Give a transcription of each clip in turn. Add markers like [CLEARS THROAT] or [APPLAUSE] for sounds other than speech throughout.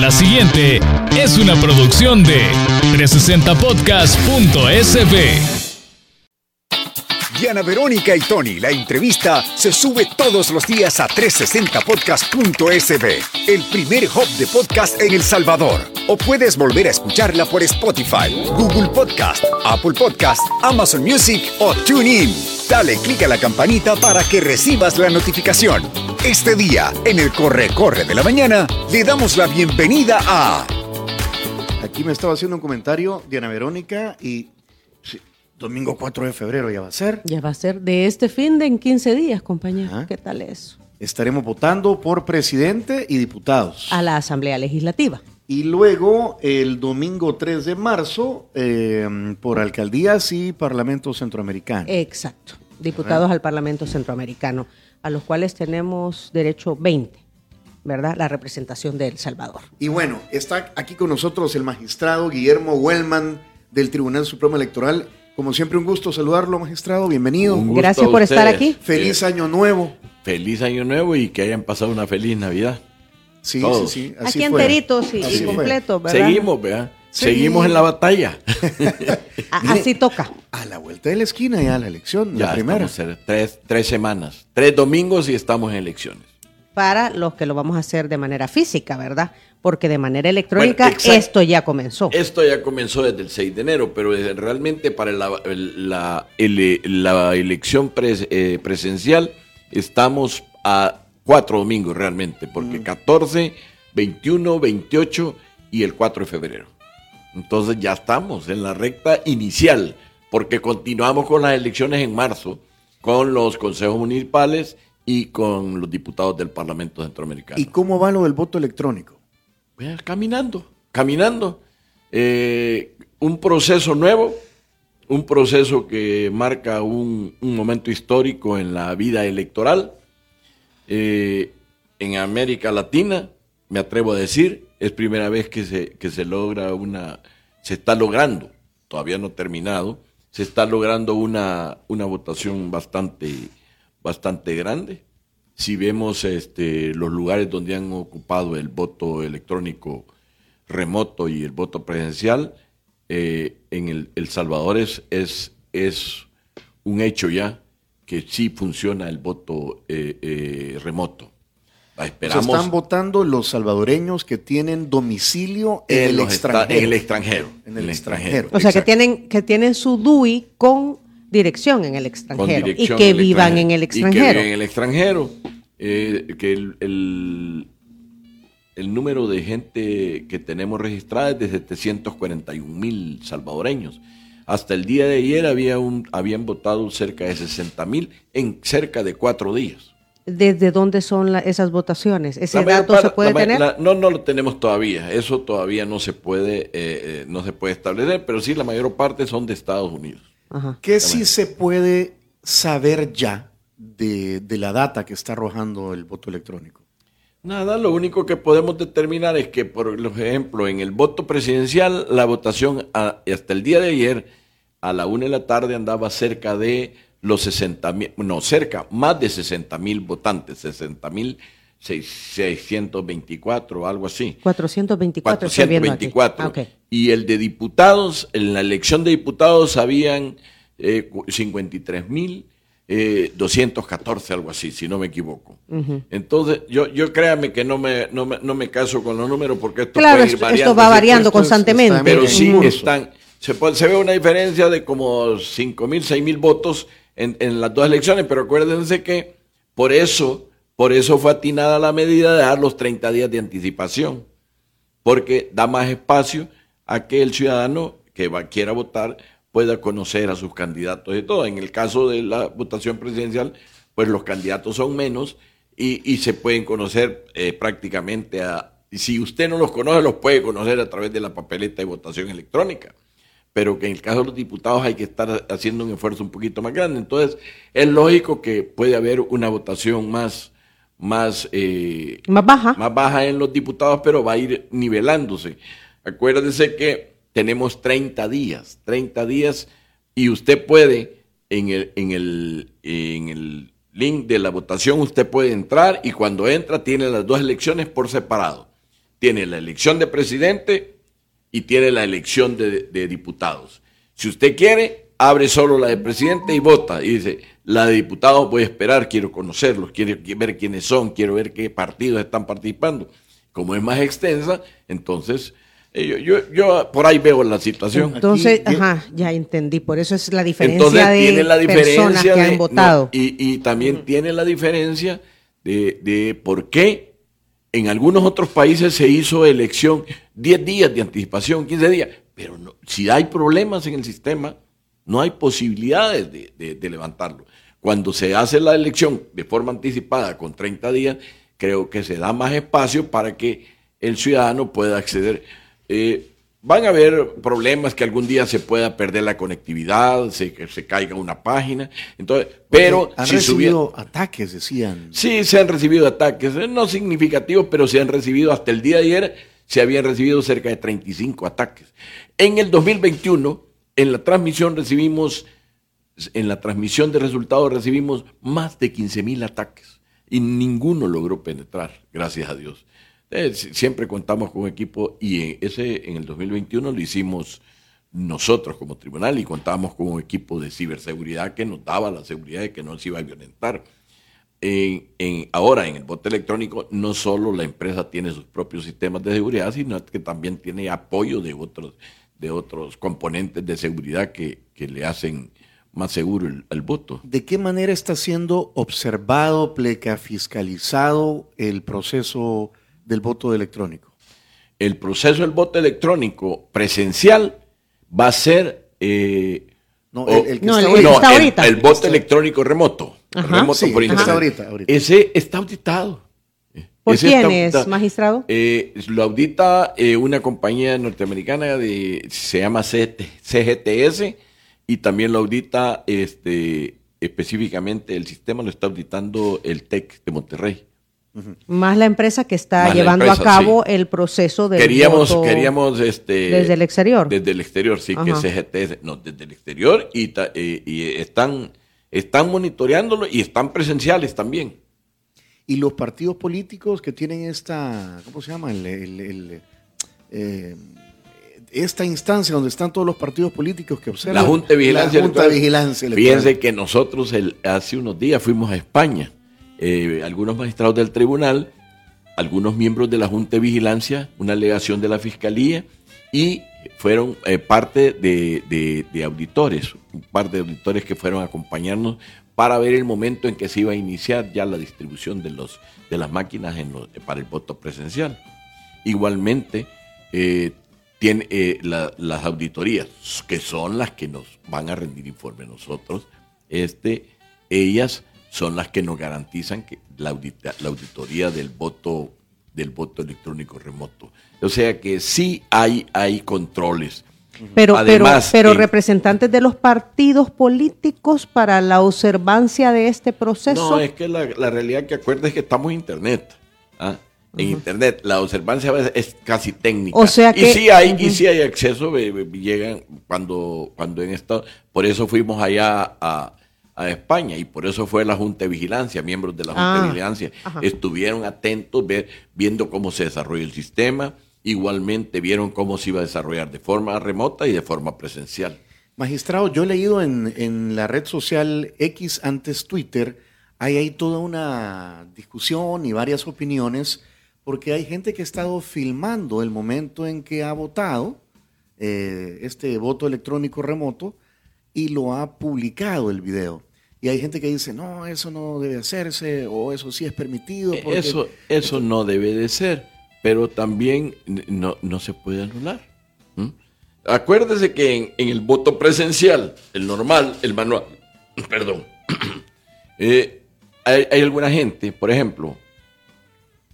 La siguiente es una producción de 360podcast.sb. Diana Verónica y Tony, la entrevista se sube todos los días a 360podcast.sb, el primer hub de podcast en El Salvador. O puedes volver a escucharla por Spotify, Google Podcast, Apple Podcast, Amazon Music o TuneIn. Dale clic a la campanita para que recibas la notificación. Este día, en el Corre Corre de la Mañana, le damos la bienvenida a... Aquí me estaba haciendo un comentario Diana Verónica y Domingo 4 de febrero ya va a ser. Ya va a ser de este fin de en 15 días, compañero. ¿Qué tal eso? Estaremos votando por presidente y diputados. A la Asamblea Legislativa. Y luego el domingo 3 de marzo eh, por alcaldías y Parlamento Centroamericano. Exacto. Diputados al Parlamento Centroamericano, a los cuales tenemos derecho 20. ¿verdad? La representación de El Salvador. Y bueno, está aquí con nosotros el magistrado Guillermo Wellman del Tribunal Supremo Electoral como siempre, un gusto saludarlo, magistrado. Bienvenido. Gracias por estar aquí. Feliz año nuevo. Feliz año nuevo y que hayan pasado una feliz Navidad. Sí, sí, sí. Así aquí enteritos y, y completos, ¿verdad? Seguimos, ¿verdad? Seguimos en la batalla. [LAUGHS] Así toca. A la vuelta de la esquina ya la elección, ya la primera. tres, tres semanas, tres domingos y estamos en elecciones. Para los que lo vamos a hacer de manera física, ¿verdad? porque de manera electrónica esto ya comenzó. Esto ya comenzó desde el 6 de enero, pero realmente para la, la, la elección eh, presencial estamos a cuatro domingos realmente, porque 14, 21, 28 y el 4 de febrero. Entonces ya estamos en la recta inicial, porque continuamos con las elecciones en marzo, con los consejos municipales y con los diputados del Parlamento Centroamericano. ¿Y cómo va lo del voto electrónico? caminando, caminando. Eh, un proceso nuevo, un proceso que marca un, momento histórico en la vida electoral. Eh, en América Latina, me atrevo a decir, es primera vez que se, que se logra una, se está logrando, todavía no terminado, se está logrando una, una votación bastante, bastante grande si vemos este, los lugares donde han ocupado el voto electrónico remoto y el voto presencial, eh, en el, Salvador es, es, un hecho ya que sí funciona el voto eh, eh, remoto. Esperamos, están votando los salvadoreños que tienen domicilio en, el extranjero. en el extranjero. En el, extranjero. O sea, que tienen, que tienen su DUI con dirección en el extranjero y que vivan en el extranjero. en el extranjero. Eh, que el, el, número de gente que tenemos registrada es de 741 mil salvadoreños. Hasta el día de ayer había un, habían votado cerca de 60 mil en cerca de cuatro días. ¿Desde dónde son esas votaciones? ¿Ese dato se puede tener? no, no lo tenemos todavía. Eso todavía no se puede, eh, eh, no se puede establecer, pero sí la mayor parte son de Estados Unidos. ¿Qué sí se puede saber ya de, la data que está arrojando el voto electrónico? Nada, lo único que podemos determinar es que, por ejemplo, en el voto presidencial, la votación hasta el día de ayer, a la una de la tarde, andaba cerca de los 60 mil, no, cerca, más de 60 mil votantes, 60 mil 624, algo así. 424. 424. Y el de diputados, en la elección de diputados habían eh, 53 mil eh, 214, algo así, si no me equivoco. Entonces, yo, yo créame que no me, no me, caso con los números porque esto puede ir variando. Esto va variando constantemente. pero sí están, se, se ve una diferencia de como 5 mil, 6 mil votos en, en las dos elecciones, pero acuérdense que por eso, por eso fue atinada la medida de dar los 30 días de anticipación, porque da más espacio a que el ciudadano que va, quiera votar pueda conocer a sus candidatos y todo. En el caso de la votación presidencial, pues los candidatos son menos y, se pueden conocer eh, prácticamente a... Si usted no los conoce, los puede conocer a través de la papeleta de votación electrónica. Pero que en el caso de los diputados hay que estar haciendo un esfuerzo un poquito más grande. Entonces, es lógico que puede haber una votación más, más, eh, más baja. Más baja en los diputados, pero va a ir nivelándose. Acuérdese que tenemos 30 días, 30 días y usted puede en el, en el, en el link de la votación, usted puede entrar y cuando entra tiene las dos elecciones por separado. Tiene la elección de presidente y tiene la elección de, de diputados. Si usted quiere, abre solo la de presidente y vota. Y dice, la de diputados voy a esperar, quiero conocerlos, quiero ver quiénes son, quiero ver qué partidos están participando. Como es más extensa, entonces eh, yo, yo, por ahí veo la situación. Entonces, ajá, ya entendí. Por eso es la diferencia de tiene la diferencia personas que han votado. y, también tiene la diferencia de, de por qué en algunos otros países se hizo elección 10 días de anticipación, 15 días. Pero no, si hay problemas en el sistema, no hay posibilidades de, levantarlo. Cuando se hace la elección de forma anticipada con 30 días, creo que se da más espacio para que el ciudadano pueda acceder. Eh, van a haber problemas que algún día se pueda perder la conectividad, se, se caiga una página. Entonces, pero han recibido ataques, decían. Sí, se han recibido ataques, eh, no significativos, pero se han recibido hasta el día de ayer se habían recibido cerca de 35 ataques. En el 2021 en la transmisión recibimos, en la transmisión de resultados recibimos más de 15 mil ataques y ninguno logró penetrar, gracias a Dios. Eh, siempre contamos con un equipo y ese en el 2021 lo hicimos nosotros como tribunal y contábamos con un equipo de ciberseguridad que nos daba la seguridad de que no se iba a violentar. En, ahora en el voto electrónico no solo la empresa tiene sus propios sistemas de seguridad, sino que también tiene apoyo de otros de otros componentes de seguridad que, le hacen más seguro el, voto. ¿De qué manera está siendo observado, pleca fiscalizado el proceso del voto electrónico? El proceso del voto electrónico presencial va a ser... Eh, no, el, que está, ahorita. El, voto electrónico remoto. remoto por internet. Ese está auditado. ¿Por quién es, magistrado? Eh, lo audita eh, una compañía norteamericana de se llama CGTS y también lo audita este específicamente el sistema lo está auditando el TEC de Monterrey. Más la empresa que está llevando a cabo el proceso de queríamos queríamos este desde el exterior desde el exterior sí que CGTS no desde el exterior y, eh, y están están monitoreándolo y están presenciales también y los partidos políticos que tienen esta, ¿cómo se llama? El, eh, esta instancia donde están todos los partidos políticos que observan. La Junta de Vigilancia. La Junta de Vigilancia. Fíjense que nosotros hace unos días fuimos a España. Eh, algunos magistrados del tribunal, algunos miembros de la Junta de Vigilancia, una alegación de la Fiscalía y fueron eh, parte de, de, auditores, un par de auditores que fueron a acompañarnos para ver el momento en que se iba a iniciar ya la distribución de, los, de las máquinas para el voto presencial. Igualmente, eh, tiene, eh, las auditorías, que son las que nos van a rendir informe nosotros, este, ellas son las que nos garantizan que la, la auditoría del voto del voto electrónico remoto. O sea que sí hay, hay controles. Pero, pero, representantes de los partidos políticos para la observancia de este proceso. No, es que la, realidad que acuerda es que estamos en Internet. ¿ah? En Internet la observancia es casi técnica. O sea que, y sí hay, y sí hay acceso, llegan cuando, cuando en esto, por eso fuimos allá a, España y por eso fue la Junta de Vigilancia, miembros de la Junta de ah, Vigilancia, estuvieron atentos ver, viendo cómo se desarrolla el sistema, igualmente vieron cómo se iba a desarrollar de forma remota y de forma presencial. Magistrado, yo he leído en, la red social X antes Twitter, hay ahí toda una discusión y varias opiniones, porque hay gente que ha estado filmando el momento en que ha votado eh, este voto electrónico remoto y lo ha publicado el video. Y hay gente que dice, no, eso no debe hacerse o eso sí es permitido. Eso, eso no debe de ser pero también no, se puede anular. Acuérdese que en, el voto presencial, el normal, el manual, [CLEARS THROAT] perdón, [CLEARS THROAT] eh, hay, alguna gente, por ejemplo,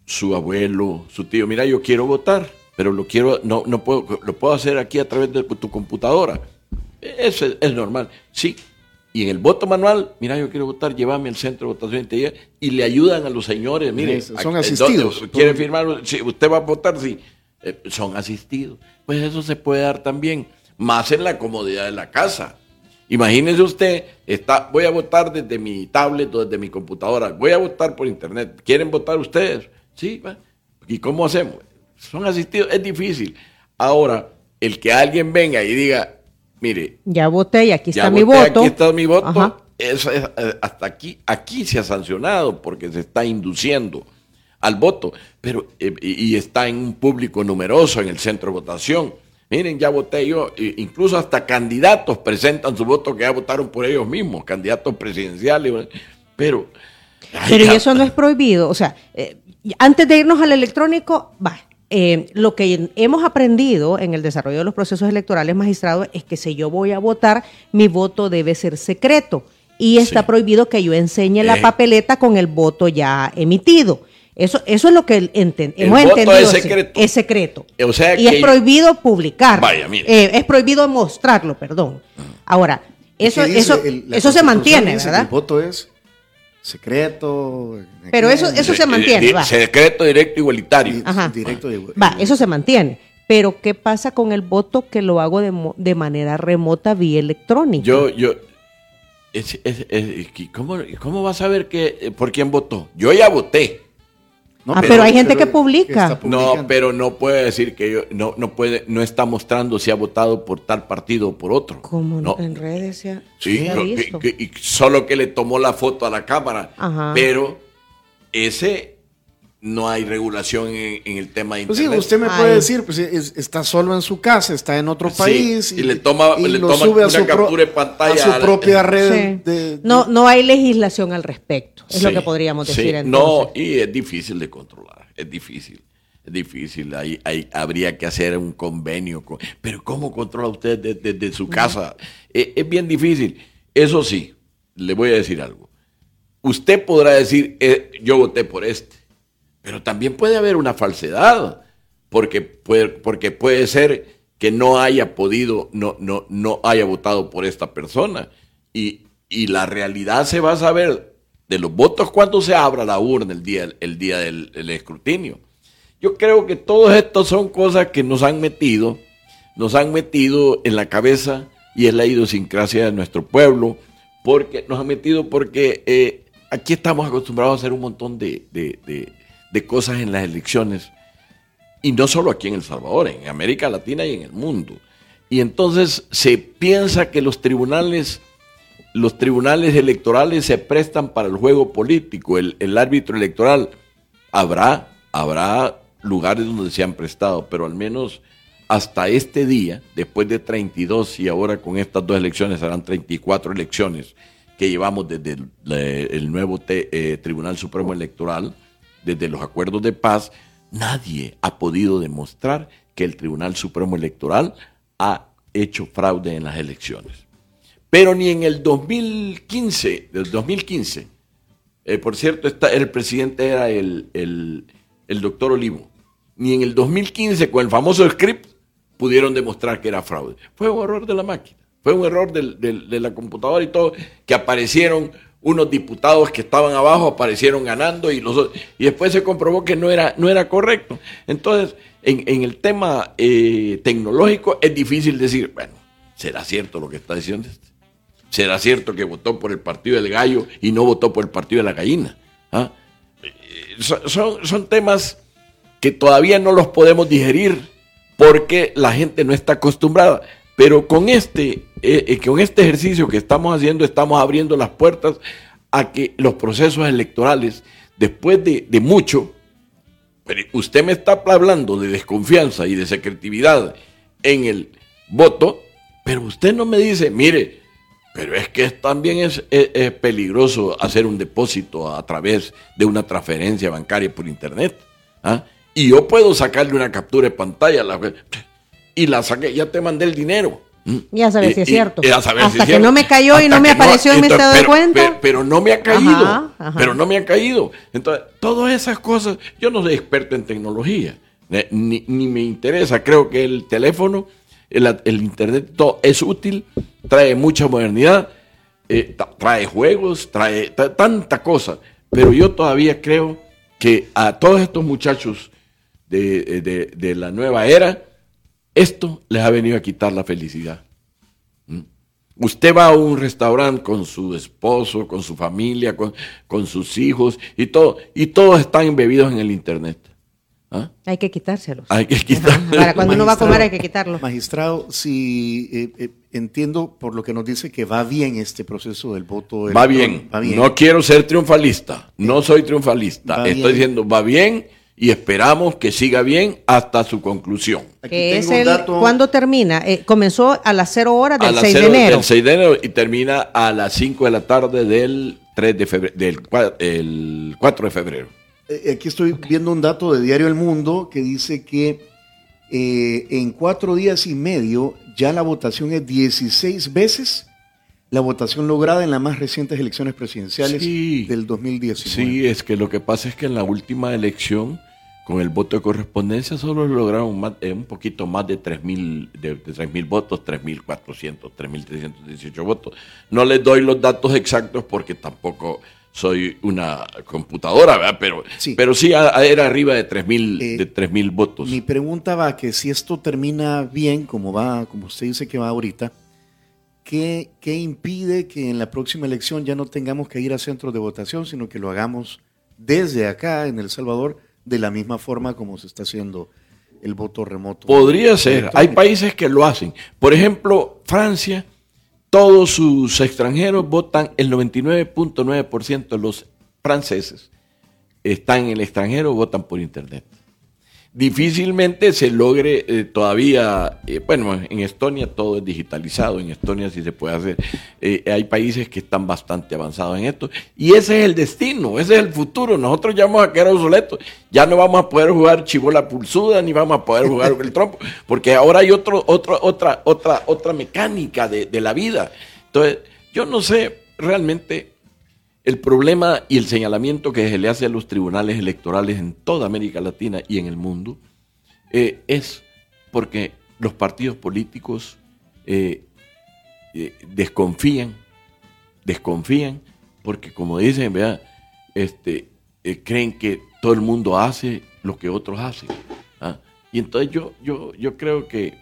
su abuelo, su tío, mira, yo quiero votar, pero lo quiero, no, no puedo, lo puedo hacer aquí a través de tu computadora. Eso es, es normal. Sí, y en el voto manual, mira, yo quiero votar, llévame al centro de votación y le ayudan a los señores, mire, son asistidos. ¿Quiere firmar? Si usted va a votar, sí, eh, son asistidos. Pues eso se puede dar también, más en la comodidad de la casa. Imagínese usted, está, voy a votar desde mi tablet o desde mi computadora, voy a votar por internet. ¿Quieren votar ustedes? Sí, ¿y cómo hacemos? son asistidos, es difícil. Ahora, el que alguien venga y diga, mire, ya voté y aquí ya está mi voté, voto. Aquí está mi voto. Ajá. Eso es, hasta aquí, aquí se ha sancionado porque se está induciendo al voto, pero eh, y, está en un público numeroso en el centro de votación. Miren, ya voté yo, incluso hasta candidatos presentan su voto que ya votaron por ellos mismos, candidatos presidenciales, pero... ay, Pero y eso no es prohibido. O sea, eh, antes de irnos al electrónico, va. Eh, lo que hemos aprendido en el desarrollo de los procesos electorales magistrados es que si yo voy a votar, mi voto debe ser secreto. Y está Sí. prohibido que yo enseñe la Eh. papeleta con el voto ya emitido. Eso, eso es lo que enten- El hemos voto entendido. es sí. secreto. Es secreto. O sea y es prohibido publicar. Vaya, mire. Eh, es prohibido mostrarlo, perdón. Ahora, eso, ¿Qué dice eso, el- eso se mantiene, ¿verdad? El voto es secreto. Pero eso- eso se mantiene, di- va. Secreto, directo, igualitario. Ajá. Directo y- Va, eso se mantiene. Pero ¿qué pasa con el voto que lo hago de, mo- de manera remota vía electrónica? Yo, yo, es- es- es- ¿cómo, ¿cómo vas a saber que, eh, por quién votó? Yo ya voté. No, Ah, pero hay gente que publica. No, pero no puede decir que yo, no, no puede, no está mostrando si ha votado por tal partido o por otro. Como no. en redes se ha, Sí, no, que- y solo que le tomó la foto a la cámara. Ajá. Pero ese no hay regulación en, en el tema de Pues sí, internet. usted me Ay. puede decir, pues es- está solo en su casa, está en otro Sí, país y le toma- le lo toma sube a una su, captura de pantalla a su a la- propia red. Sí. de- de- no, no hay legislación al respecto. Es lo Sí, que podríamos sí. decir No, entonces. y es difícil de controlar, es difícil. Es difícil, ahí, ahí habría que hacer un convenio. con- pero ¿cómo controla usted desde, desde su casa? Eh, es bien difícil. Eso sí, le voy a decir algo. Usted podrá decir, eh, yo voté por este, pero también puede haber una falsedad, porque puede, porque puede ser que no haya podido, no, no, no haya votado por esta persona. Y, y la realidad se va a saber de los votos cuando se abra la urna el día, el día del, escrutinio. Yo creo que todos estos son cosas que nos han metido, nos han metido en la cabeza y es la idiosincrasia de nuestro pueblo, porque nos han metido porque eh, aquí estamos acostumbrados a hacer un montón de- de cosas en las elecciones, y no solo aquí en El Salvador, en América Latina y en el mundo. Y entonces se piensa que los tribunales, los tribunales electorales se prestan para el juego político, el, el árbitro electoral. Habrá, habrá lugares donde se han prestado, pero al menos hasta este día, después de 32 y ahora con estas dos elecciones serán 34 elecciones que llevamos desde el, el nuevo eh, Tribunal Supremo Electoral, desde los acuerdos de paz, nadie ha podido demostrar que el Tribunal Supremo Electoral ha hecho fraude en las elecciones. Pero ni en el 2015, del 2015, eh, por cierto, el presidente era el, el- doctor Olivo, ni en el 2015 con el famoso script pudieron demostrar que era fraude. Fue un error de la máquina, fue un error de la computadora y todo, que aparecieron unos diputados que estaban abajo, aparecieron ganando y, los, y después se comprobó que no era, no era correcto. Entonces, en, en el tema eh, tecnológico es difícil decir, bueno, ¿será cierto lo que está diciendo este? ¿Será cierto que votó por el partido del gallo y no votó por el partido de la gallina? ¿Ah? Eh, son- son temas que todavía no los podemos digerir porque la gente no está acostumbrada. Pero con este, eh, eh, con este ejercicio que estamos haciendo, estamos abriendo las puertas a que los procesos electorales, después de, mucho, usted me está hablando de desconfianza y de secretividad en el voto, pero usted no me dice, mire, pero es que también es peligroso hacer un depósito a través de una transferencia bancaria por internet. ¿ah? Y yo puedo sacarle una captura de pantalla a la- y la saqué, ya te mandé el dinero. ¿Mm? Ya sabes Y- si es y- cierto. y a saber si Hasta es que cierto. no me cayó y no me apareció en mi entonces, estado de cuenta. Pero, pero no me ha caído. Ajá, ajá. Pero no me ha caído. Entonces, todas esas cosas, yo no soy experto en tecnología, eh, ni, ni me interesa. Creo que el teléfono, el, el internet, todo es útil, trae mucha modernidad, eh, trae juegos, trae ta- tanta cosa. Pero yo todavía creo que a todos estos muchachos de, de- de la nueva era, esto les ha venido a quitar la felicidad. Usted va a un restaurante con su esposo, con su familia, con, con sus hijos y todo, y todos están embebidos en el internet. ¿Ah? Hay que quitárselos. Hay que quitarlos. Para cuando uno va a comer hay que Magistrado, quitarlos. Magistrado, si eh, eh, entiendo por lo que nos dice que va bien este proceso del voto. Va bien. Va bien. No quiero ser triunfalista. No soy triunfalista. Va Estoy bien. diciendo va bien y esperamos que siga bien hasta su conclusión. Aquí tengo un el, dato- ¿Cuándo termina? Eh, comenzó a las 0 horas A del las 6 de cero enero. Del 6 de enero y termina a las 5 de la tarde del 3 de febrero, del el 4 de febrero. Eh, Aquí estoy viendo un dato de Diario El Mundo que dice que eh, en cuatro días y medio ya la votación es 16 veces la votación lograda en las más recientes elecciones presidenciales Sí. del 2019. Sí, es que lo que pasa es que en la última elección, con el voto de correspondencia, solo lograron más- eh, un poquito más de 3.000 de, de 3.000 votos, 3.400, 3.318 votos. No les doy los datos exactos porque tampoco soy una computadora, ¿verdad? Pero Sí. pero sí a- a- era arriba de 3.000 Eh, de 3.000 votos. Mi pregunta va que si esto termina bien, como va, como usted dice que va ahorita, ¿qué, qué impide que en la próxima elección ya no tengamos que ir a centros de votación, sino que lo hagamos desde acá en El Salvador de la misma forma como se está haciendo el voto remoto? Podría ser. Hay países que lo hacen. Por ejemplo, Francia, todos sus extranjeros votan, el 99.9% de los franceses están en el extranjero, votan por Internet. Difícilmente se logre eh, todavía, eh, bueno, en Estonia todo es digitalizado, en Estonia sí se puede hacer. Eh, hay países que están bastante avanzados en esto y ese es el destino, ese es el futuro. Nosotros ya vamos a quedar obsoletos, ya no vamos a poder jugar chibola pulsuda ni vamos a poder jugar [LAUGHS] el trompo, porque ahora hay otro, otro, otra, otra, otra mecánica de, de la vida. Entonces, yo no sé realmente el problema y el señalamiento que se le hace a los tribunales electorales en toda América Latina y en el mundo eh, es porque los partidos políticos eh, eh, desconfían, desconfían, porque como dicen, ¿verdad? Este, creen que todo el mundo hace lo que otros hacen. ¿ah? Y entonces yo, yo, yo creo que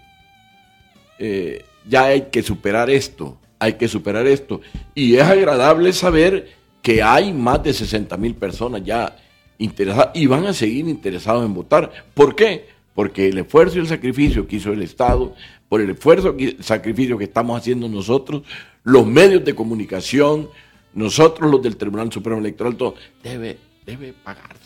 ya hay que superar esto, hay que superar esto. Y es agradable saber que hay más de 60 mil personas ya interesadas y van a seguir interesados en votar. ¿Por qué? Porque el esfuerzo y el sacrificio que hizo el Estado, por el esfuerzo y el sacrificio que estamos haciendo nosotros, los medios de comunicación, nosotros los del Tribunal Supremo Electoral, todo, debe, debe pagarse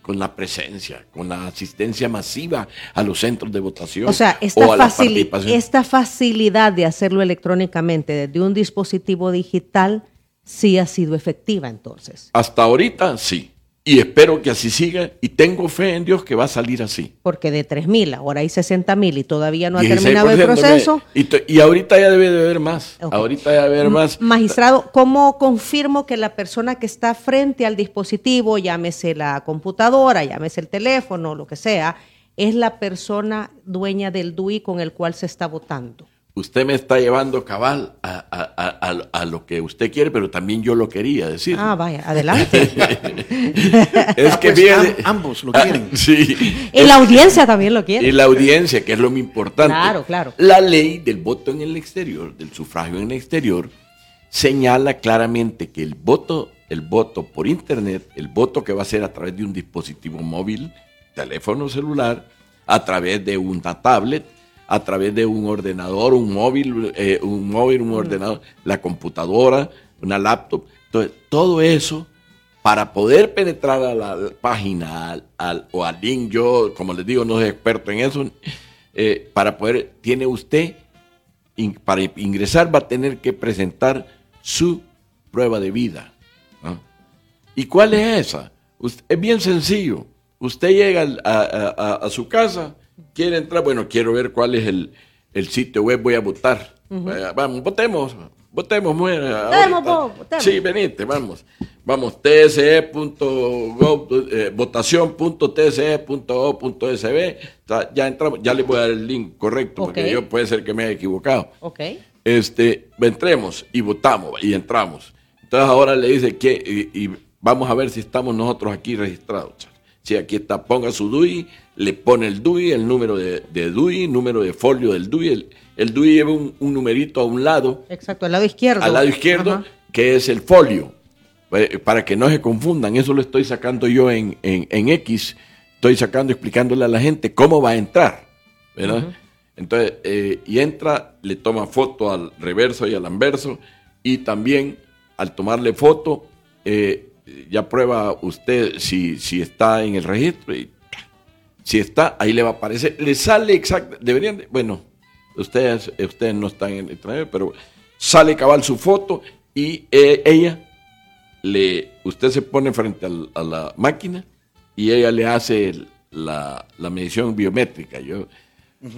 con la presencia, con la asistencia masiva a los centros de votación O sea, esta, o a la facili- participación. esta facilidad de hacerlo electrónicamente desde un dispositivo digital sí ha sido efectiva entonces. Hasta ahorita sí. Y espero que así siga. Y tengo fe en Dios que va a salir así. Porque de 3.000 ahora hay 60.000 y todavía no ha 16% terminado el me- proceso. Y, ahorita ya debe de haber más. Ahorita ya debe haber más. Magistrado, ¿cómo confirmo que la persona que está frente al dispositivo, llámese la computadora, llámese el teléfono, lo que sea, es la persona dueña del DUI con el cual se está votando? Usted me está llevando cabal a, a- a- a- a lo que usted quiere, pero también yo lo quería decir. Ah, vaya, adelante. [LAUGHS] es que pues, am- ambos lo Ah, quieren. sí. y la audiencia también lo quiere. Y la audiencia, que es lo muy importante. Claro, claro. La ley del voto en el exterior, del sufragio en el exterior, señala claramente que el voto, el voto por internet, el voto que va a ser a través de un dispositivo móvil, teléfono celular, a través de una tablet, a través de un ordenador, un móvil, eh, un móvil, un ordenador, la computadora, una laptop. Entonces, todo eso para poder penetrar a la página al, al- o al link, yo, como les digo, no soy experto en eso, eh, para poder, tiene usted, in- para ingresar va a tener que presentar su prueba de vida. ¿no? ¿Y cuál es esa? Es bien sencillo. Usted llega al- a, a- a- a su casa, quiere entrar, bueno, quiero ver cuál es el, el sitio web, voy a votar. Vamos, votemos, votemos. mujer, ahorita. vos, votemos. Sí, venite, vamos. Vamos, tse.gov, eh, votación.tse.gov.sb. Está- Ya entramos, ya le voy a dar el link correcto, porque yo puede ser que me haya equivocado. Ok. Este, entremos y votamos y entramos. Entonces ahora le dice que, y, y vamos a ver si estamos nosotros aquí registrados. Si aquí está, ponga su DUI, le pone el DUI, el número de, de DUI, número de folio del DUI. El, el DUI lleva un, un numerito a un lado, Exacto, al lado izquierdo. al lado izquierdo, Ajá. que es el folio. Eh, Para que no se confundan, eso lo estoy sacando yo en, en, en X. estoy sacando, explicándole a la gente cómo va a entrar, ¿verdad? Entonces, eh, y entra, le toma foto al reverso y al anverso, y también al tomarle foto, eh, ya prueba usted si, si está en el registro, y si está, ahí le va a aparecer, le sale exacto, deberían, de- bueno, ustedes, ustedes no están en el extranjero, pero sale cabal su foto y eh, ella le, usted se pone frente al- a la máquina y ella le hace el- la, la medición biométrica. Yo,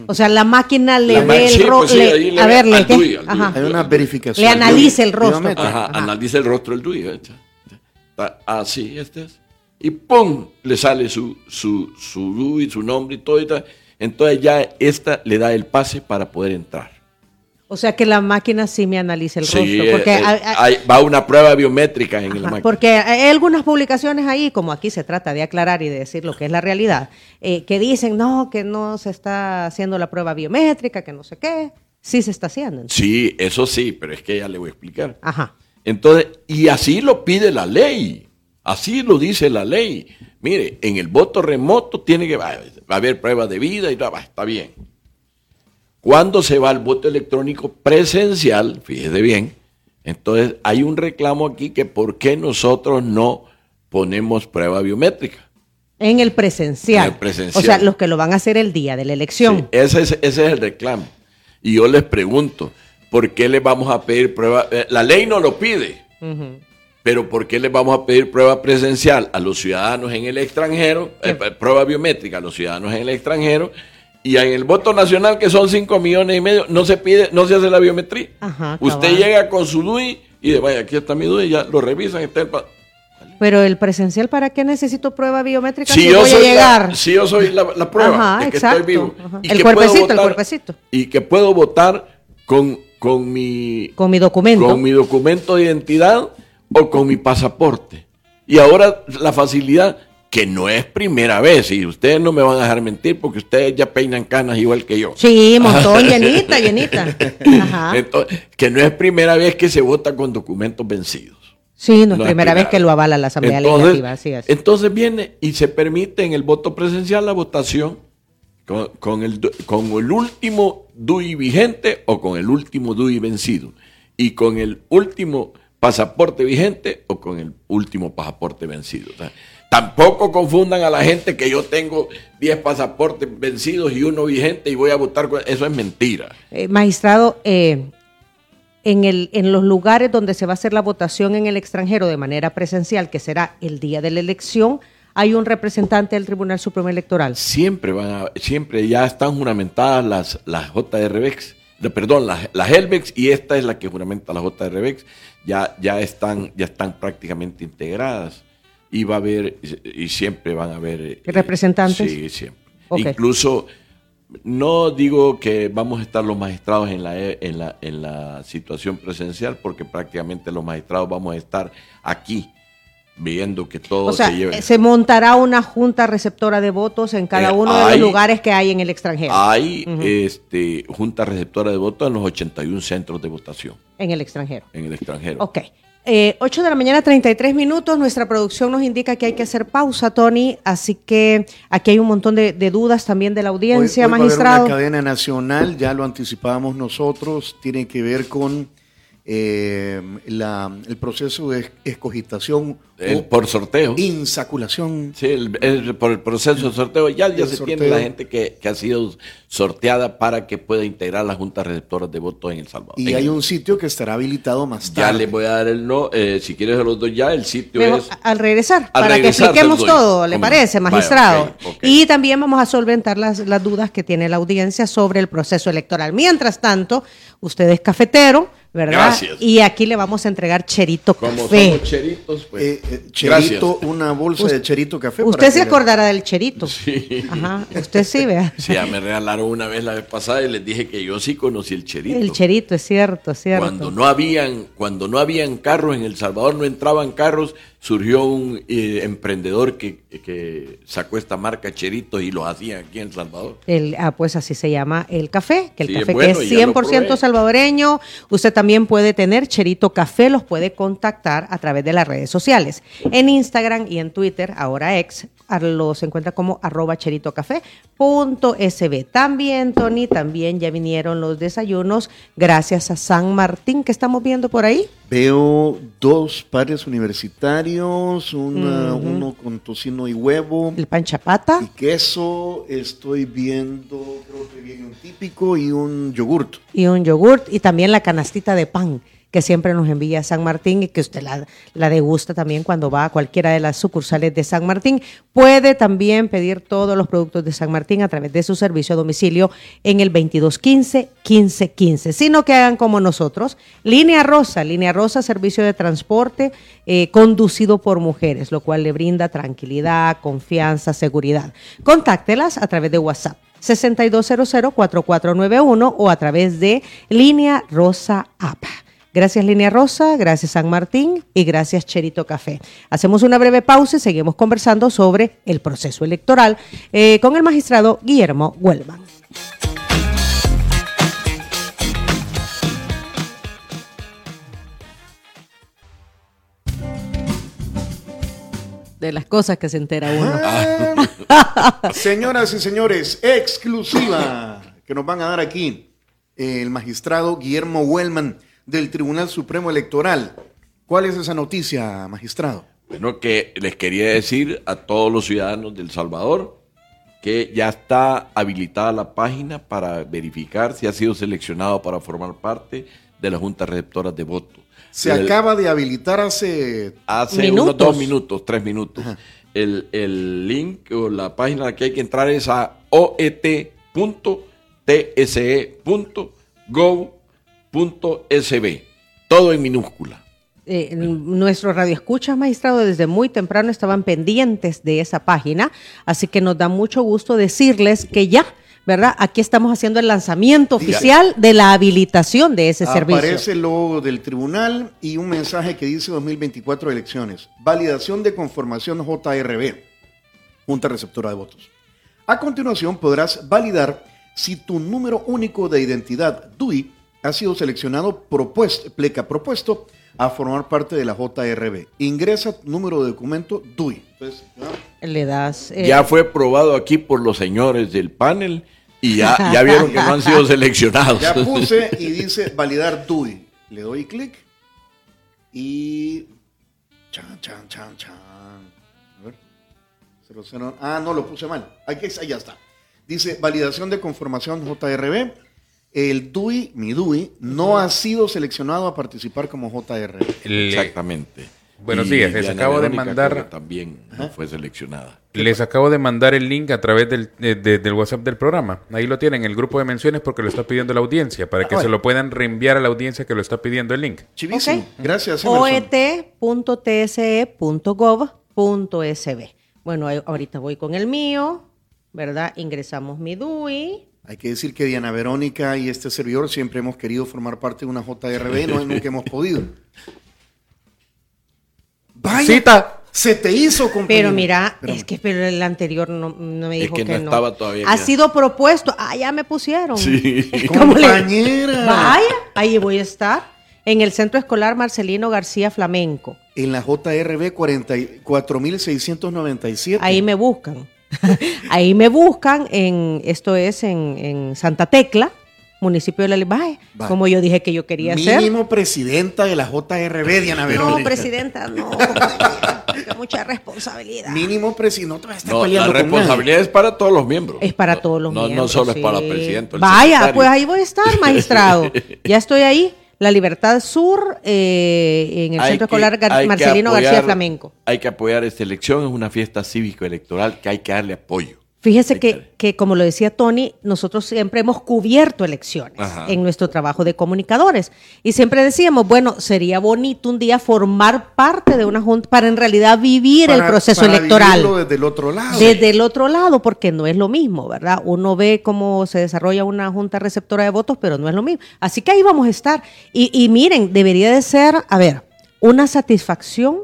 O sea, la máquina le La ve el sí, rostro. pues sí, a ve ver, ¿le? DUI, DUI. Hay una verificación. Le analiza el rostro. ajá, Ajá. analiza el rostro del DUI. ¿eh? Está Así, este es. Y ¡pum! Le sale su, su, su DUI, su nombre y todo. Y tal. Entonces ya esta le da el pase para poder entrar. O sea, que la máquina sí me analiza el Sí, rostro. Porque, eh, hay- va una prueba biométrica en la Ajá, máquina. Porque hay algunas publicaciones ahí, como aquí se trata de aclarar y de decir lo que es la realidad, eh, que dicen, no, que no se está haciendo la prueba biométrica, que no sé qué. Sí se está haciendo. Sí, eso sí, pero es que ya le voy a explicar. Ajá. Entonces, y así lo pide la ley. Así lo dice la ley. Mire, en el voto remoto tiene que va, va a haber prueba de vida y va, está bien. Cuando se va al voto electrónico presencial, fíjese bien, entonces hay un reclamo aquí que por qué nosotros no ponemos prueba biométrica. En el presencial. En el presencial. O sea, los que lo van a hacer el día de la elección. Sí, ese, es, ese es el reclamo. Y yo les pregunto, ¿por qué les vamos a pedir prueba? eh, la ley no lo pide. Pero ¿por qué les vamos a pedir prueba presencial a los ciudadanos en el extranjero, eh, prueba biométrica a los ciudadanos en el extranjero, y en el voto nacional, que son 5 millones y medio, no se pide, no se hace la biometría? Ajá, Usted llega con su DUI y de vaya, aquí está mi DUI, ya lo revisan, está el pa- Pero el presencial, ¿para qué necesito prueba biométrica si si, yo voy a soy llegar? La, si yo soy la, la prueba Ajá, de que exacto, estoy vivo. ajá. Y El que puedo cuerpecito, el cuerpecito. Y que puedo votar con, con mi Con mi documento. con mi documento de identidad o con mi pasaporte. Y ahora la facilidad, que no es primera vez, y ustedes no me van a dejar mentir porque ustedes ya peinan canas igual que yo. Sí, montón, [LAUGHS] llenita, llenita. Ajá. Entonces, que no es primera vez que se vota con documentos vencidos. Sí, no es No es primera vez que lo avala la Asamblea Entonces, Legislativa, así es. entonces viene y se permite en el voto presencial la votación con, con el, con el último DUI vigente o con el último DUI vencido. Y con el último pasaporte vigente o con el último pasaporte vencido. O sea, tampoco confundan a la gente que yo tengo 10 pasaportes vencidos y uno vigente y voy a votar. con- Eso es mentira. Eh, magistrado, eh, en, el, en los lugares donde se va a hacer la votación en el extranjero de manera presencial, que será el día de la elección, hay un representante del Tribunal Supremo Electoral. Siempre van a, siempre ya están juramentadas las, las no, perdón, las, las HELBEX y esta es la que juramenta las JRBEX, ya, ya están, ya están prácticamente integradas. Y va a haber, y siempre van a haber eh, ¿Representantes? Sí, siempre. Incluso no digo que vamos a estar los magistrados en la, en la, en la situación presencial, porque prácticamente los magistrados vamos a estar aquí, viendo que todo O sea, se lleve. eh, se montará una junta receptora de votos en cada Eh, uno de hay- los lugares que hay en el extranjero. Hay este, junta receptora de votos en los 81 centros de votación En el extranjero. en el extranjero. Ok. Eh, 8 de la mañana, 33 minutos. Nuestra producción nos indica que hay que hacer pausa, Tony. Así que aquí hay un montón de, de dudas también de la audiencia, Hoy- hoy va a haber magistrado. una cadena nacional, ya lo anticipábamos nosotros, tiene que ver con eh, la- el proceso de escogitación El- por sorteo. insaculación. Sí, el- el- por el proceso de sorteo. Ya, ya se sorteo. tiene la gente que, que ha sido sorteada para que pueda integrar las juntas receptoras de votos en El Salvador. Y En hay el- un sitio que estará habilitado más Ya tarde. les voy a dar el no. eh, si quieres a los dos ya, el sitio es... al regresar, Al para regresar que expliquemos doy. todo, ¿le parece, magistrado? Y también vamos a solventar las, las dudas que tiene la audiencia sobre el proceso electoral. Mientras tanto, usted es cafetero, ¿verdad? Gracias. Y aquí le vamos a entregar cherito Como café. somos cheritos, pues... Eh, eh, Gracias. cherito, una bolsa de cherito café. Usted para se le- acordará del cherito. Sí. Ajá, usted sí, vea. [LAUGHS] Sí, ya me regalaron una vez la vez pasada y les dije que yo sí conocí el cherito. El cherito, es cierto, es cierto. Cuando no habían, cuando no habían carros en El Salvador, no entraban carros, surgió un eh, emprendedor que, que sacó esta marca Cherito y los hacía aquí en El Salvador. El, ah, pues así se llama el café, que el Sí, es café bueno, que es ya lo 100% probé. salvadoreño. Usted también puede tener Cherito Café, los puede contactar a través de las redes sociales. En Instagram y en Twitter, ahora ex, los encuentra como arroba cheritocafé.sb. También, Tony, también ya vinieron los desayunos gracias a San Martín que estamos viendo por ahí. Veo dos pares universitarios, una- uno con tocino y huevo El pan chapata. y queso. Estoy viendo, creo que viene un típico y un yogurt. y un yogurt y también la canastita de pan que siempre nos envía San Martín y que usted la, degusta también cuando va a cualquiera de las sucursales de San Martín. Puede también pedir todos los productos de San Martín a través de su servicio a domicilio en el 2215-1515. Sino que hagan como nosotros. Línea Rosa, Línea Rosa, servicio de transporte eh, conducido por mujeres, lo cual le brinda tranquilidad, confianza, seguridad. Contáctelas a través de WhatsApp. 6200-4491 o a través de Línea Rosa App. Gracias Línea Rosa, gracias San Martín y gracias Cherito Café. Hacemos una breve pausa y seguimos conversando sobre el proceso electoral eh, con el magistrado Guillermo Huelman. De las cosas que se entera uno. [LAUGHS] Señoras y señores, exclusiva que nos van a dar aquí el magistrado Guillermo Huelman del Tribunal Supremo Electoral. ¿Cuál es esa noticia, magistrado? Bueno, que les quería decir a todos los ciudadanos del Salvador que ya está habilitada la página para verificar si ha sido seleccionado para formar parte de la Junta Receptora de Voto. Se El- acaba de habilitar hace... hace Minutos. unos dos minutos, tres minutos. El, el link o la página a la que hay que entrar es a oet.tse.gov.sb. Todo en minúscula. eh, nuestros radioescuchas, magistrado, desde muy temprano estaban pendientes de esa página, así que nos da mucho gusto decirles que ya, ¿verdad? Aquí estamos haciendo el lanzamiento Diga. oficial de la habilitación de ese servicio. Aparece el logo del tribunal y un mensaje que dice 2024 elecciones. Validación de conformación JRB, Junta Receptora de Votos. A continuación podrás validar si tu número único de identidad DUI ha sido seleccionado propuesto, pleca propuesto a formar parte de la JRB. Ingresa tu número de documento DUI. Entonces, ¿no? Le das. eh, Ya fue probado aquí por los señores del panel y ya, ya vieron que no han sido [LAUGHS] seleccionados. Ya puse y [LAUGHS] dice validar DUI. Le doy clic y. Chan, chan, chan, chan. A ver. Cero, cero. Ah, no, lo puse mal. Aquí está, ya está. Dice validación de conformación JRB. El DUI, mi DUI, no ha sido seleccionado a participar como JRB. Le- Exactamente. Buenos días, les Diana acabo de mandar- que también no fue seleccionada. Les acabo de mandar el link a través del, de- de- del WhatsApp del programa. Ahí lo tienen, el grupo de menciones, porque lo está pidiendo la audiencia, para que Ah, se bueno. lo puedan reenviar a la audiencia que lo está pidiendo el link. Chivísimo. Gracias, oet.tse.gov.sb. Bueno, ahorita voy con el mío, ¿verdad? Ingresamos mi DUI. Hay que decir que Diana Verónica y este servidor siempre hemos querido formar parte de una JRB, no [LAUGHS] nunca hemos podido. Vaya, ¡Cita! se te hizo, compañero. Pero mira, Espérame. es que pero el anterior no, no me Es dijo que que, no estaba todavía Ha ya. sido propuesto. Ah, ya me pusieron. Sí. ¿Cómo le- Compañera. Vaya, ahí voy a estar. En el Centro Escolar Marcelino García Flamenco. En la JRB 44.697. Ahí me buscan. [LAUGHS] ahí me buscan en, esto es en, en Santa Tecla, municipio de la Va. como yo dije que yo quería ser. Mínimo presidenta de la JRB, Diana Verónica. No, presidenta, no. [LAUGHS] mucha responsabilidad. Mínimo presidenta. No te vas a estar No, la con responsabilidad es para todos los miembros. Es para No- todos los no, miembros. No solo sí. es para el presidente. el Vaya, secretario. pues ahí voy a estar, magistrado. [LAUGHS] ya estoy ahí. La Libertad Sur, eh, en el Hay Centro que- Escolar Gar- Marcelino García Flamenco. Hay que apoyar esta elección, es una fiesta cívico-electoral que hay que darle apoyo. Fíjese que, que, como lo decía Tony, nosotros siempre hemos cubierto elecciones Ajá. en nuestro trabajo de comunicadores. Y siempre decíamos, bueno, sería bonito un día formar parte de una junta para en realidad vivir el proceso para electoral. desde el otro lado. Desde el otro lado, porque no es lo mismo, ¿verdad? Uno ve cómo se desarrolla una junta receptora de votos, pero no es lo mismo. Así que ahí vamos a estar. Y, y miren, debería de ser, a ver, una satisfacción,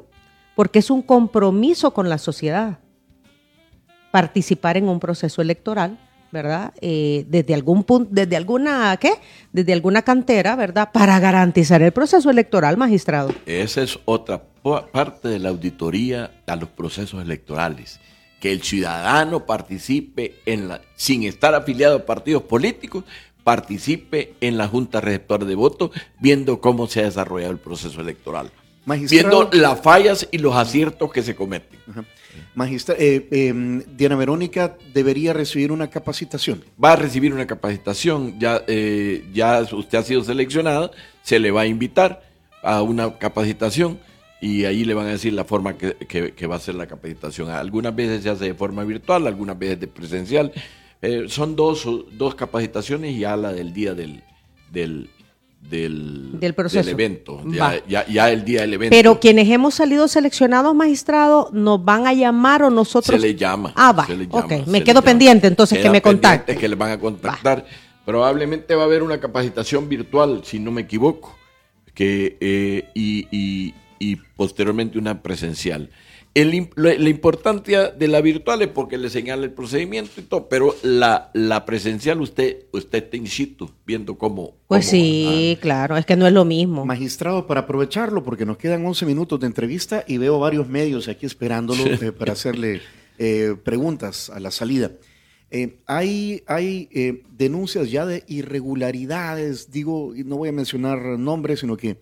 porque es un compromiso con la sociedad participar en un proceso electoral, ¿verdad? Eh, desde algún punto, desde alguna, ¿qué? Desde alguna cantera, ¿verdad? Para garantizar el proceso electoral, magistrado. Esa es otra parte de la auditoría a los procesos electorales, que que el ciudadano participe en la, sin estar afiliado a partidos políticos, participe en la Junta Receptora de Votos, viendo cómo se ha desarrollado el proceso electoral. Magistrado- Viendo las fallas y los aciertos que se cometen. Magistra- eh, eh, Diana Verónica debería recibir una capacitación. Va a recibir una capacitación, ya, eh, ya usted ha sido seleccionada, se le va a invitar a una capacitación y ahí le van a decir la forma que, que- que va a ser la capacitación. Algunas veces se hace de forma virtual, algunas veces de presencial. Eh, son dos, dos capacitaciones y ya la del día del, del, del, Del proceso. evento, Va. ya, ya, ya el día del evento. Pero quienes hemos salido seleccionados, magistrado, ¿nos van a llamar o nosotros? Se le llama. Ah, va. se le llama, ok, se me quedo llama. pendiente entonces que me pendiente contacte. que le van a contactar. Probablemente va a haber una capacitación virtual, si no me equivoco, que, eh, y, y- y posteriormente una presencial. El la, la importancia de la virtual es porque le señala el procedimiento y todo, pero la, la presencial usted, usted está in situ, viendo cómo. Pues cómo- sí, claro, es que no es lo mismo. Magistrado, para aprovecharlo, porque nos quedan 11 minutos de entrevista y veo varios medios aquí esperándolo eh, para hacerle eh, preguntas a la salida. Eh, hay hay eh, denuncias ya de irregularidades, digo, no voy a mencionar nombres, sino que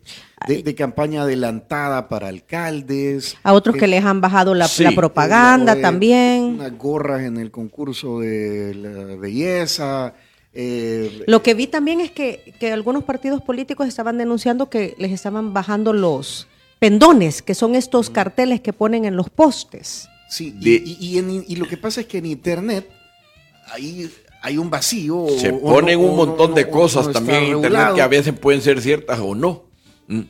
de, de campaña adelantada para alcaldes. A otros eh, que les han bajado la, sí. la propaganda eh, también. Unas gorras en el concurso de la belleza. eh, Lo que vi también es que, que algunos partidos políticos estaban denunciando que les estaban bajando los pendones, que son estos carteles que ponen en los postes. Sí, y- De- y, y en- y lo que pasa es que en Internet ahí hay un vacío. Se o- o ponen no- un o montón no- de o cosas no está también en Internet que a veces pueden ser ciertas o no. Mm.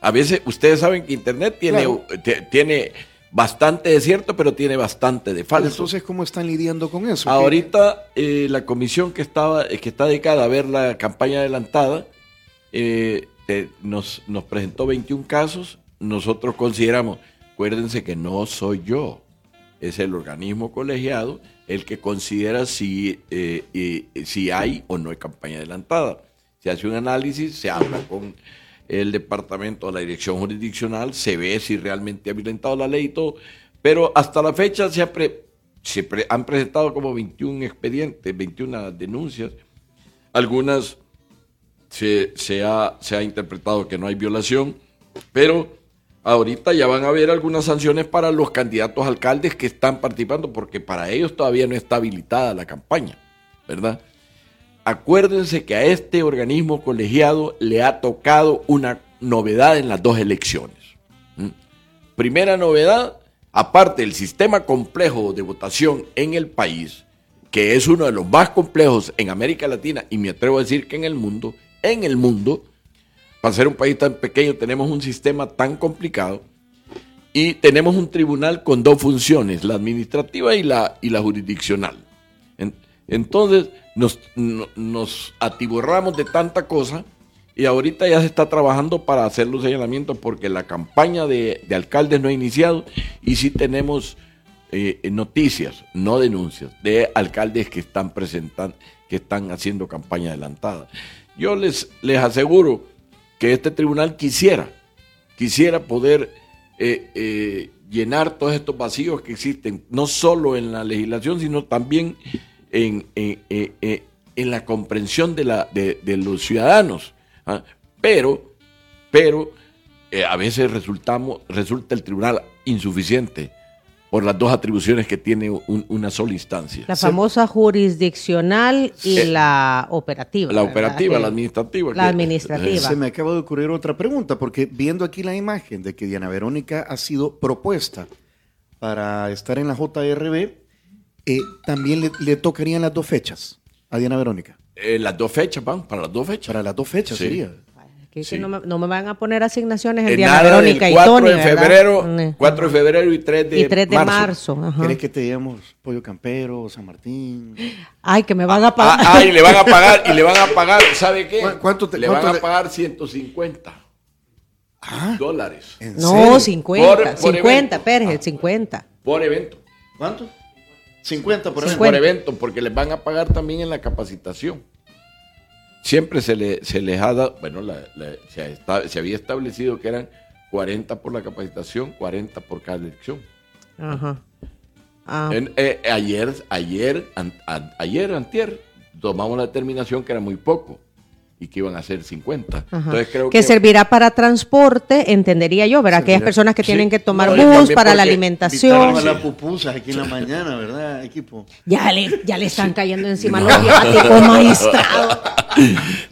A veces ustedes saben que Internet tiene, Claro. tiene bastante de cierto, pero tiene bastante de falso. Entonces, ¿cómo están lidiando con eso? Ahorita eh, la comisión que estaba eh, que está dedicada a ver la campaña adelantada eh, eh, nos, nos presentó 21 casos. Nosotros consideramos, acuérdense que no soy yo, es el organismo colegiado el que considera si, eh, eh, si hay o no hay campaña adelantada. Se hace un análisis, se habla con el departamento de la dirección jurisdiccional, se ve si realmente ha violentado la ley y todo, pero hasta la fecha se, ha pre- se pre- han presentado como 21 expedientes, 21 denuncias, algunas se, se ha, se ha interpretado que no hay violación, pero ahorita ya van a haber algunas sanciones para los candidatos alcaldes que están participando, porque para ellos todavía no está habilitada la campaña, ¿verdad? Acuérdense que a este organismo colegiado le ha tocado una novedad en las dos elecciones. Primera novedad, aparte del sistema complejo de votación en el país, que es uno de los más complejos en América Latina y me atrevo a decir que en el mundo, en el mundo, para ser un país tan pequeño tenemos un sistema tan complicado y tenemos un tribunal con dos funciones, la administrativa y la, y la jurisdiccional. En- entonces nos, no- nos atiborramos de tanta cosa y ahorita ya se está trabajando para hacer los señalamientos porque la campaña de, de alcaldes no ha iniciado y sí tenemos eh, noticias, no denuncias, de alcaldes que están presentando, que están haciendo campaña adelantada. Yo les, les aseguro que este tribunal quisiera, quisiera poder eh, eh, llenar todos estos vacíos que existen, no solo en la legislación, sino también en, en- la comprensión de, la, de los ciudadanos. ¿ah? Pero, pero eh, a veces resultamos, resulta el tribunal insuficiente por las dos atribuciones que tiene un- una sola instancia. La famosa jurisdiccional y Eh, la operativa. La ¿verdad? operativa, Que- la administrativa. La que- administrativa. Se me acaba de ocurrir otra pregunta, porque viendo aquí la imagen de que Diana Verónica ha sido propuesta para estar en la JRB, eh, también le, le tocarían las dos fechas a Diana Verónica. Eh, las dos fechas van, para las dos fechas. Para las dos fechas Sí. sería. Que- que Sí. no, me, no me van a poner asignaciones en Eh, Diana nada Verónica del y 4 Tony, de ¿verdad? febrero, Mm. 4 de febrero y 3 de y 3 de marzo. marzo. ¿Querés que te digamos Pollo Campero, San Martín? Ay, que me van a Ah, pagar. ah, y le van a pagar, y le van a pagar, ¿sabe qué? ¿Cu- cuánto te- le cuánto van a le- pagar 150 Ah, dólares ¿en no, serio? 50. Por- por 50, evento. Pérez, 50. por evento. ¿Cuánto? 50 por evento. Por evento, porque les van a pagar también en la capacitación. Siempre se, le, se les ha dado, bueno, la- la- se, ha esta- se había establecido que eran 40 por la capacitación, 40 por cada elección. Ajá. Ah. En- eh, ayer, ayer, an- ayer, antier, tomamos la determinación que era muy poco y que iban a ser 50. Ajá. Entonces creo que, que, servirá para transporte, entendería yo, ¿verdad? Aquellas personas que sí. tienen que tomar No, bus para la alimentación. A la pupusa aquí en la mañana, ¿verdad, equipo? Ya le, ya le están cayendo encima los viáticos, magistrado. [LAUGHS]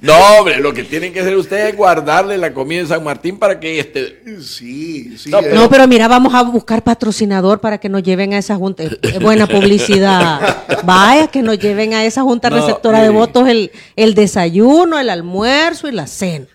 No, hombre, lo que tienen que hacer ustedes es guardarle la comida en San Martín para que este... Sí, sí. No, eh, No, pero mira, vamos a buscar patrocinador para que nos lleven a esa junta. Es buena publicidad. [LAUGHS] Vaya, que nos lleven a esa junta No, receptora de votos el, el desayuno, el almuerzo y la cena.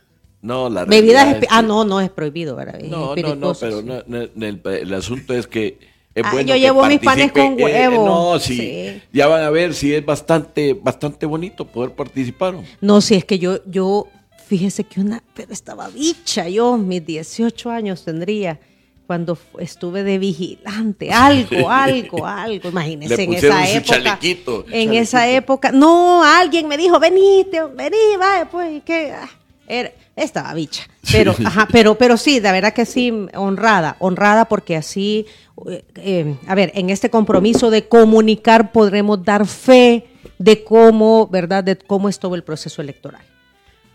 No, la Bebidas es que- Ah, no, no es prohibido, ¿verdad? Es No, no, no, pero no, no, el, el asunto es que es Ah, bueno yo que llevo mis panes con eh, huevo. no, sí, Sí. ya van a ver si es bastante, bastante bonito poder participar. No, si es que yo, yo, fíjese que una, pero estaba bicha, yo, mis 18 años tendría, cuando estuve de vigilante, algo, [LAUGHS] algo, algo, imagínese Le en esa época. chalequito. En esa época, no, alguien me dijo, venite, vení, vaya, pues, ¿y qué? Ah, era- estaba bicha. Pero, ajá, [LAUGHS] pero, pero sí, de verdad que sí, honrada, honrada porque así, eh, eh, a ver, en este compromiso de comunicar podremos dar fe de cómo, ¿verdad? De cómo estuvo el proceso electoral.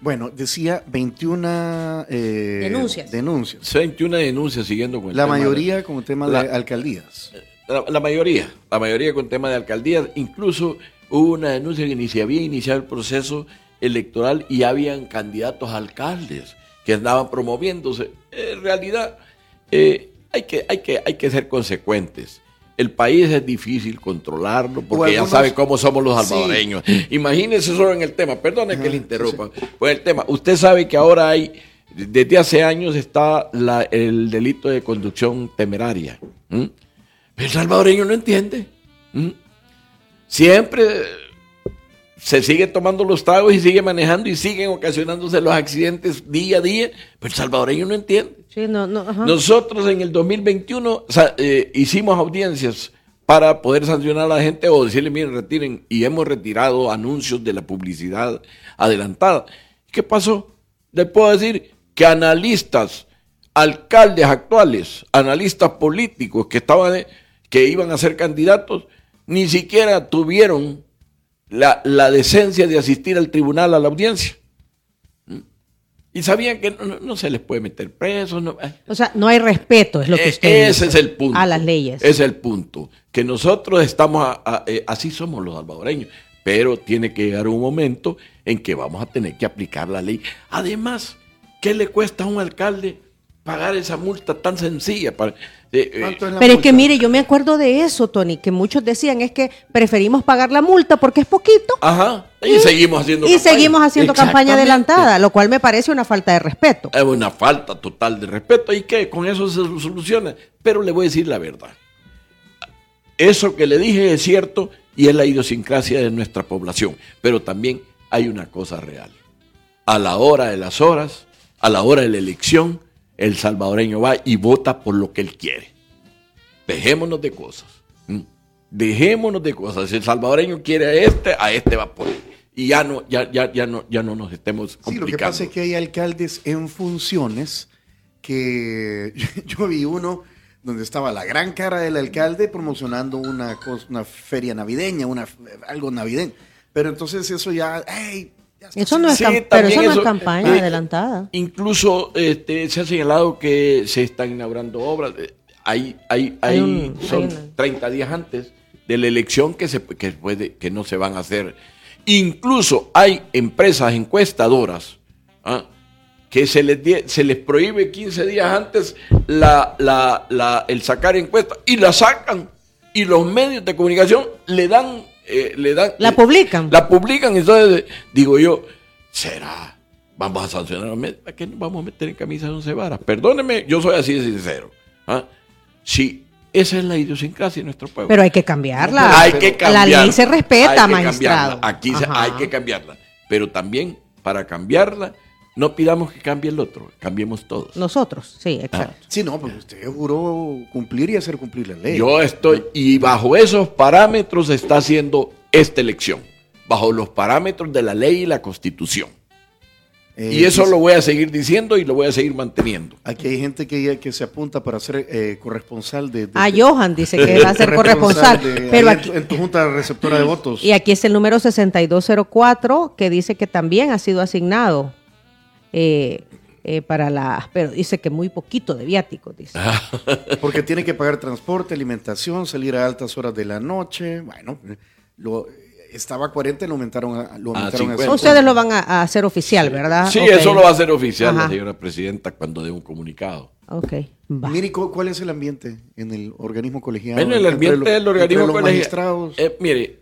Bueno, decía 21 eh, Denuncias. denuncias. 21 denuncias siguiendo con el La tema de- mayoría con tema La- de alcaldías. La, la mayoría, la mayoría con tema de alcaldías. Incluso hubo una denuncia que ni se había iniciado el proceso electoral y habían candidatos a alcaldes que andaban promoviéndose. En realidad, eh, hay, que, hay, que, hay que ser consecuentes. El país es difícil controlarlo porque ya sabe cómo somos los Sí. salvadoreños. Imagínese solo en el tema, perdone que le interrumpa. Pues el tema, usted sabe que ahora hay, desde hace años está la- el delito de conducción temeraria. ¿m? Pero el salvadoreño no entiende. Siempre se sigue tomando los tragos y sigue manejando y siguen ocasionándose los accidentes día a día, pero el salvadoreño no entiende. No, no. Nosotros en el 2021 sa- eh, hicimos audiencias para poder sancionar a la gente o decirle, miren, retiren, y hemos retirado anuncios de la publicidad adelantada. ¿Qué pasó? Les puedo decir que analistas, alcaldes actuales, analistas políticos que estaban, eh, que iban a ser candidatos, ni siquiera tuvieron la decencia de asistir al tribunal a la audiencia. Y sabían que no, se les puede meter presos. No, eh, O sea, no hay respeto, es lo que eh, usted Ese dice, es el punto. A las leyes. Ese es el punto. Que nosotros estamos, a- a- eh, así somos los salvadoreños, pero tiene que llegar un momento en que vamos a tener que aplicar la ley. Además, ¿qué le cuesta a un alcalde pagar esa multa tan sencilla? Para, eh, eh, ¿Cuánto es la Pero es que mire, yo me acuerdo de eso, Tony, que muchos decían es que preferimos pagar la multa porque es poquito. ajá, y, seguimos haciendo y campaña. seguimos haciendo campaña adelantada, lo cual me parece una falta de respeto. Es una falta total de respeto. ¿Y qué? Con eso se soluciona. Pero le voy a decir la verdad. Eso que le dije es cierto y es la idiosincrasia de nuestra población. Pero también hay una cosa real. A la hora de las horas, a la hora de la elección, el salvadoreño va y vota por lo que él quiere. Dejémonos de cosas. ¿m? Dejémonos de cosas. Si el salvadoreño quiere a este, a este va por él. Y ya no, ya, ya, ya no, ya no nos estemos Sí, complicando. lo que pasa es que hay alcaldes en funciones que [LAUGHS] yo vi uno donde estaba la gran cara del alcalde promocionando una, cosa- una feria navideña, una, algo navideño. Pero entonces eso ya, ¡ey! Eso no es Sí, pero eso no es campaña eh, adelantada. Incluso este, se ha señalado que se están inaugurando obras. eh, Hay, hay, Hay hay- un- son una- 30 días antes de la elección que, se, que, puede, que no se van a hacer. Incluso hay empresas encuestadoras ¿ah? que se les, die- se les prohíbe 15 días antes la, la- la- el sacar encuestas y la sacan. Y los medios de comunicación le dan... eh, le dan La eh, publican. La publican. Entonces digo yo, ¿será? Vamos a sancionar a los medios. ¿Para qué nos vamos a meter en camisa de once varas? Perdóneme, yo soy así de sincero. ¿ah? Sí, esa es la idiosincrasia de nuestro pueblo. Pero hay que cambiarla. Hay que La cambiarla. ley se respeta, magistrado. cambiarla. Aquí se- hay que cambiarla. Pero también, para cambiarla, no pidamos que cambie el otro, cambiemos todos. Nosotros, sí, exacto. Sí, no, porque usted juró cumplir y hacer cumplir la ley. Yo estoy, y bajo esos parámetros está haciendo esta elección, bajo los parámetros de la ley y la constitución. Eh, y eso lo voy a seguir diciendo y lo voy a seguir manteniendo. Aquí hay gente que, que se apunta para ser eh, corresponsal de... de- Ah, de- Johan dice que va a ser [LAUGHS] corresponsal. de- pero en tu- en tu junta receptora de votos. y aquí es el número 6204 que dice que también ha sido asignado eh, eh, para la. Pero dice que muy poquito de viáticos, dice. [LAUGHS] Porque tiene que pagar transporte, alimentación, salir a altas horas de la noche. Bueno, lo, estaba a 40 y lo aumentaron a, lo aumentaron a 50. Ustedes lo van a, a hacer oficial, ¿verdad? Sí, eso lo va a hacer oficial la señora presidenta cuando dé un comunicado. Ok. va. Mire, ¿cu- ¿cuál es el ambiente en el organismo colegiado? Bueno, el ambiente del organismo entre los colegiado. magistrados. eh, mire,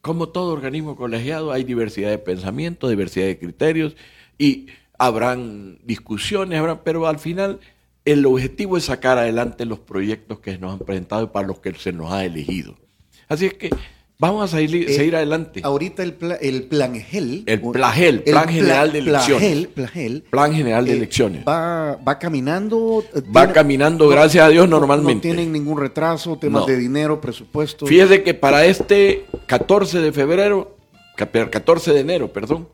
como todo organismo colegiado, hay diversidad de pensamiento, diversidad de criterios y habrán discusiones, habrán, pero al final el objetivo es sacar adelante los proyectos que nos han presentado y para los que se nos ha elegido. Así es que vamos a seguir, Eh, seguir adelante. Ahorita el, pla- el plan GEL. El PLAGEL, el Plan General de Elecciones. PLAGEL, PLAGEL, Plan General de eh, Elecciones. Va, va caminando. eh, Va tiene- caminando, gracias a Dios, no- normalmente. No tienen ningún retraso, temas No. de dinero, presupuesto. Fíjese que para este 14 de febrero, ca- 14 de enero, perdón,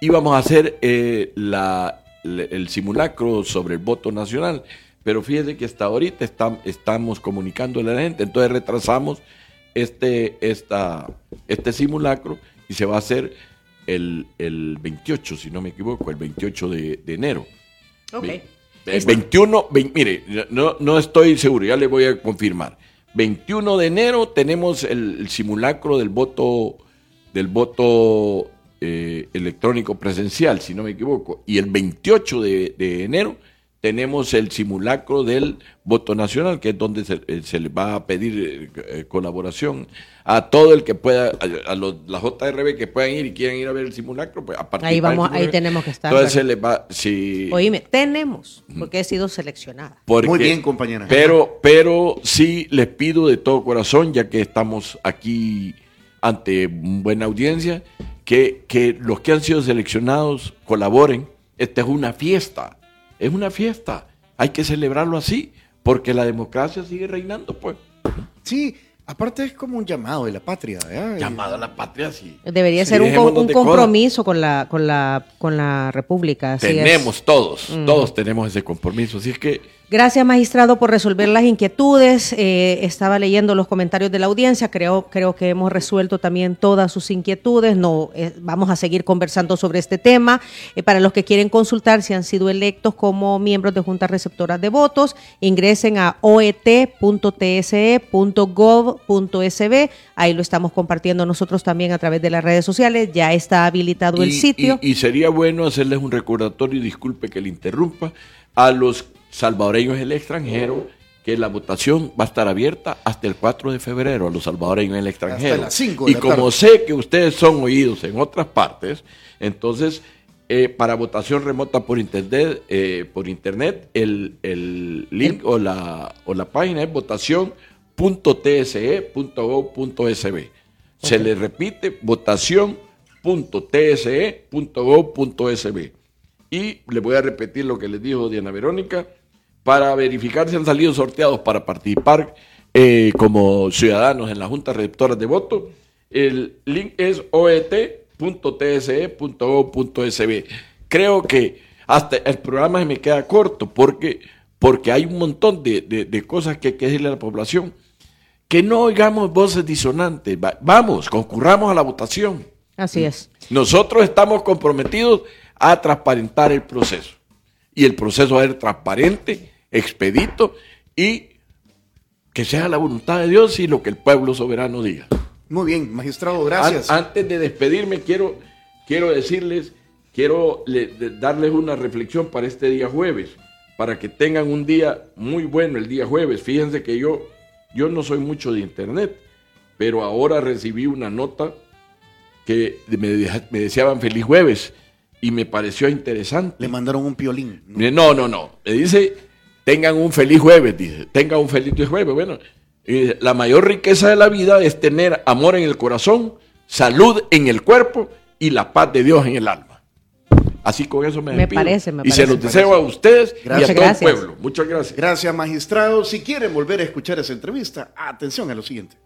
íbamos a hacer eh, la- el simulacro sobre el voto nacional, pero fíjese que hasta ahorita estam- estamos comunicándole a la gente, entonces retrasamos este, esta, este simulacro y se va a hacer el, el 28, si no me equivoco, el 28 de, de enero. Ok. Eh, 21, vein- mire, no, no estoy seguro, ya le voy a confirmar. 21 de enero tenemos el, el simulacro del voto del voto eh, electrónico presencial, si no me equivoco. Y el 28 de, de enero tenemos el simulacro del voto nacional, que es donde se, eh, se le va a pedir eh, colaboración a todo el que pueda, a, a los, las JRB que puedan ir y quieran ir a ver el simulacro, pues a participar Ahí vamos- ahí tenemos que estar, Entonces se les va, si, Oíme, tenemos, porque he sido seleccionada. porque- Muy bien, compañera. Pero, pero sí les pido de todo corazón, ya que estamos aquí ante buena audiencia, que, los que han sido seleccionados colaboren. Esta es una fiesta, es una fiesta. Hay que celebrarlo así, porque la democracia sigue reinando, pues. Sí, aparte es como un llamado de la patria. ¿verdad? Llamado a la patria, sí. Debería Sí, ser un, compromiso con la, con la, con la República. así es. Tenemos todos, todos tenemos ese compromiso. Así es que Gracias, magistrado, por resolver las inquietudes. Eh, estaba leyendo los comentarios de la audiencia. Creo, creo que hemos resuelto también todas sus inquietudes. No, eh, vamos a seguir conversando sobre este tema. Eh, para los que quieren consultar si han sido electos como miembros de juntas receptoras de votos, ingresen a oet.tse.gov.sb. Ahí lo estamos compartiendo nosotros también a través de las redes sociales. Ya está habilitado el sitio. Y, y sería bueno hacerles un recordatorio, y disculpe que le interrumpa, a los salvadoreños del extranjero que la votación va a estar abierta hasta el 4 de febrero a los salvadoreños del extranjero. las cinco de y la como tarde. sé que ustedes son oídos en otras partes, entonces eh, para votación remota por internet, eh, por internet el, el link o la, o la página es votación.tse.gov.sb. Se le repite votación.tse.gov.sb. Y le voy a repetir lo que les dijo Diana Verónica. Para verificar si han salido sorteados para participar eh, como ciudadanos en las juntas receptoras de voto, el link es oet.tse.gov.sb. Creo que hasta el programa se me queda corto porque, porque hay un montón de, de- de cosas que hay que decirle a la población. Que no oigamos voces disonantes. Va- vamos, concurramos a la votación. Así es. Nosotros estamos comprometidos a transparentar el proceso. Y el proceso va a ser transparente, expedito y que sea la voluntad de Dios y lo que el pueblo soberano diga. Muy bien, magistrado, gracias. An- antes de despedirme, quiero, quiero decirles, quiero darles una reflexión para este día jueves, para que tengan un día muy bueno el día jueves. Fíjense que yo, yo no soy mucho de internet, pero ahora recibí una nota que me, deja- me deseaban feliz jueves y me pareció interesante. Le mandaron un piolín. ¿no? No, no, no. Me dice, tengan un feliz jueves, dice. Tengan un feliz jueves. Bueno, dice, la mayor riqueza de la vida es tener amor en el corazón, salud en el cuerpo y la paz de Dios en el alma. Así con eso me Me despido. parece, me Y se los deseo a ustedes y a todo Gracias. el pueblo. Muchas gracias. Gracias, magistrado. Si quieren volver a escuchar esa entrevista, atención a lo siguiente.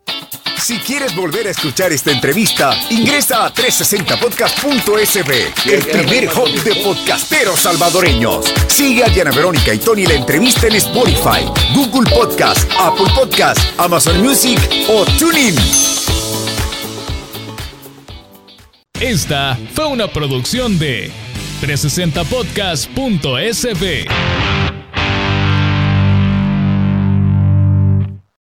Si quieres volver a escuchar esta entrevista, ingresa a 360podcast.sb, el primer hub de podcasteros salvadoreños. Sigue a Diana Verónica y Tony la entrevista en Spotify, Google Podcast, Apple Podcast, Amazon Music o TuneIn. Esta fue una producción de 360podcast.sb.